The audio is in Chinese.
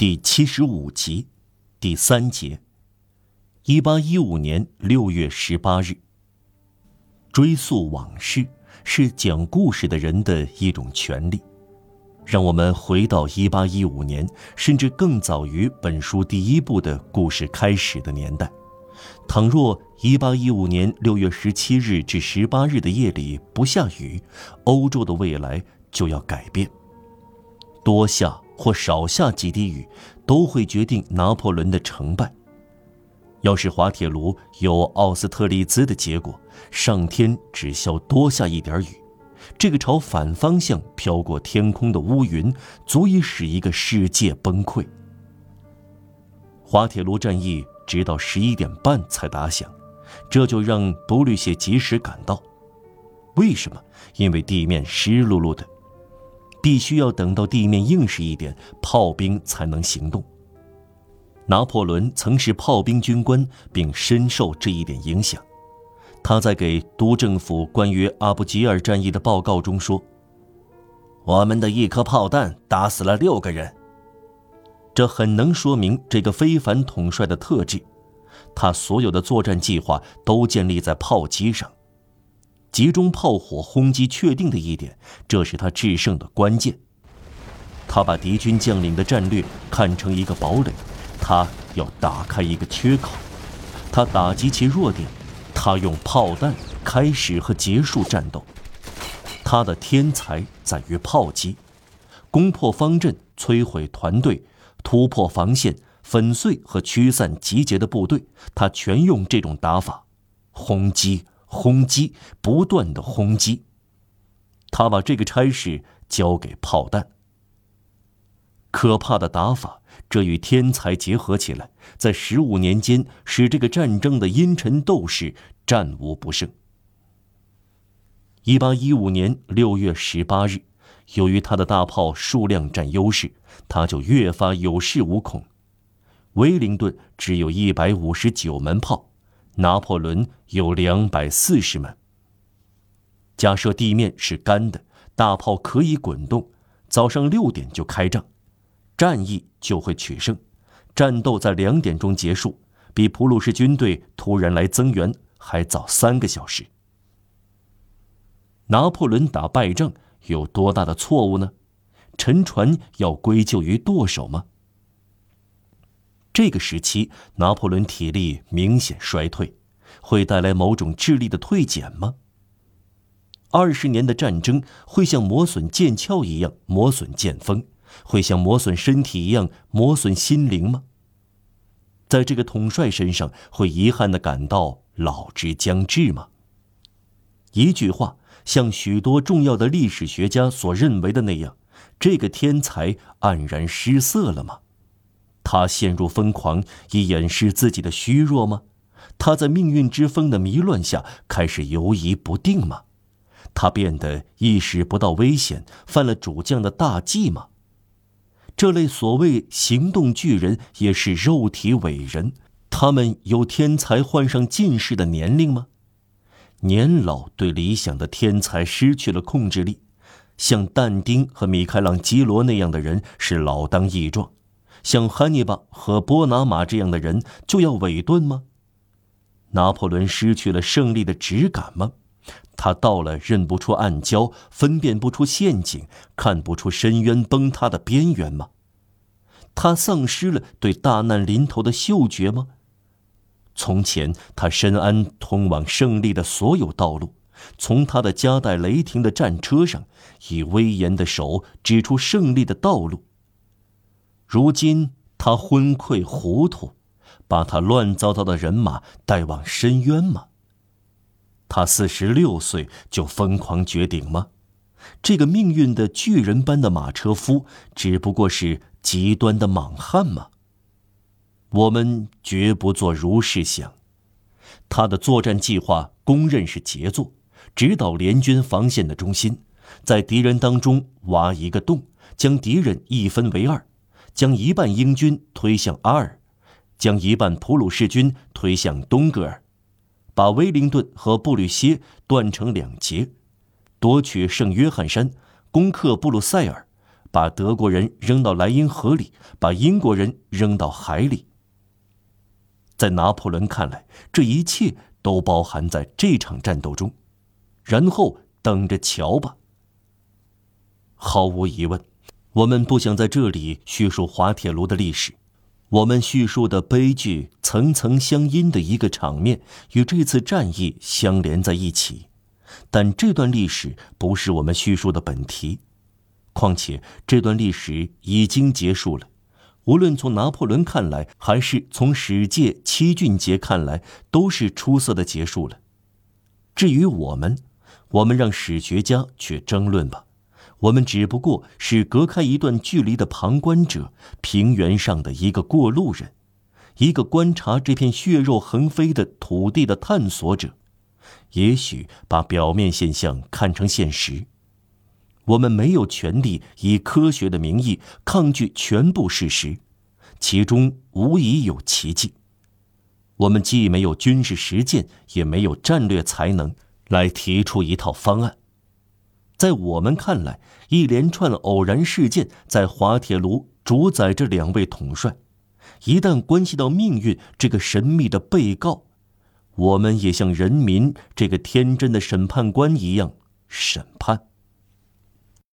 第七十五集，第三节。一八一五年六月十八日。追溯往事是讲故事的人的一种权利。让我们回到一八一五年，甚至更早于本书第一部的故事开始的年代。倘若一八一五年六月十七日至十八日的夜里不下雨，欧洲的未来就要改变。多下。或少下几滴雨，都会决定拿破仑的成败。要是滑铁卢有奥斯特利兹的结果，上天只需要多下一点雨，这个朝反方向飘过天空的乌云，足以使一个世界崩溃。滑铁卢战役直到十一点半才打响，这就让布吕谢及时赶到。为什么？因为地面湿漉漉的。必须要等到地面硬实一点，炮兵才能行动。拿破仑曾是炮兵军官，并深受这一点影响。他在给督政府关于阿布吉尔战役的报告中说：“我们的一颗炮弹打死了六个人。”这很能说明这个非凡统帅的特质。他所有的作战计划都建立在炮击上。集中炮火轰击确定的一点，这是他制胜的关键。他把敌军将领的战略看成一个堡垒，他要打开一个缺口，他打击其弱点，他用炮弹开始和结束战斗。他的天才在于炮击，攻破方阵，摧毁团队，突破防线，粉碎和驱散集结的部队，他全用这种打法，轰击。轰击，不断的轰击。他把这个差事交给炮弹。可怕的打法，这与天才结合起来，在十五年间使这个战争的阴沉斗士战无不胜。一八一五年六月十八日，由于他的大炮数量占优势，他就越发有恃无恐。威灵顿只有一百五十九门炮。拿破仑有两百四十门。假设地面是干的，大炮可以滚动，早上六点就开仗，战役就会取胜。战斗在两点钟结束，比普鲁士军队突然来增援还早三个小时。拿破仑打败仗有多大的错误呢？沉船要归咎于舵手吗？这个时期，拿破仑体力明显衰退，会带来某种智力的退减吗？二十年的战争会像磨损剑鞘一样磨损剑锋，会像磨损身体一样磨损心灵吗？在这个统帅身上，会遗憾的感到老之将至吗？一句话，像许多重要的历史学家所认为的那样，这个天才黯然失色了吗？他陷入疯狂以掩饰自己的虚弱吗？他在命运之风的迷乱下开始犹疑不定吗？他变得意识不到危险，犯了主将的大忌吗？这类所谓行动巨人也是肉体伟人，他们有天才患上近视的年龄吗？年老对理想的天才失去了控制力，像但丁和米开朗基罗那样的人是老当益壮。像汉尼拔和波拿马这样的人就要伪钝吗？拿破仑失去了胜利的直感吗？他到了认不出暗礁、分辨不出陷阱、看不出深渊崩塌的边缘吗？他丧失了对大难临头的嗅觉吗？从前他深谙通往胜利的所有道路，从他的夹带雷霆的战车上，以威严的手指出胜利的道路。如今他昏聩糊涂，把他乱糟糟的人马带往深渊吗？他四十六岁就疯狂绝顶吗？这个命运的巨人般的马车夫只不过是极端的莽汉吗？我们绝不做如是想。他的作战计划公认是杰作，指导联军防线的中心，在敌人当中挖一个洞，将敌人一分为二。将一半英军推向阿尔，将一半普鲁士军推向东格尔，把威灵顿和布吕歇断成两截，夺取圣约翰山，攻克布鲁塞尔，把德国人扔到莱茵河里，把英国人扔到海里。在拿破仑看来，这一切都包含在这场战斗中，然后等着瞧吧。毫无疑问，我们不想在这里叙述滑铁卢的历史。我们叙述的悲剧层层相因的一个场面，与这次战役相连在一起，但这段历史不是我们叙述的本题。况且这段历史已经结束了，无论从拿破仑看来，还是从史界七俊杰看来，都是出色的结束了。至于我们，我们让史学家去争论吧。我们只不过是隔开一段距离的旁观者，平原上的一个过路人，一个观察这片血肉横飞的土地的探索者。也许把表面现象看成现实。我们没有权利以科学的名义抗拒全部事实，其中无疑有奇迹。我们既没有军事实践，也没有战略才能来提出一套方案。在我们看来，一连串偶然事件在滑铁卢主宰着两位统帅。一旦关系到命运这个神秘的被告，我们也像人民这个天真的审判官一样审判。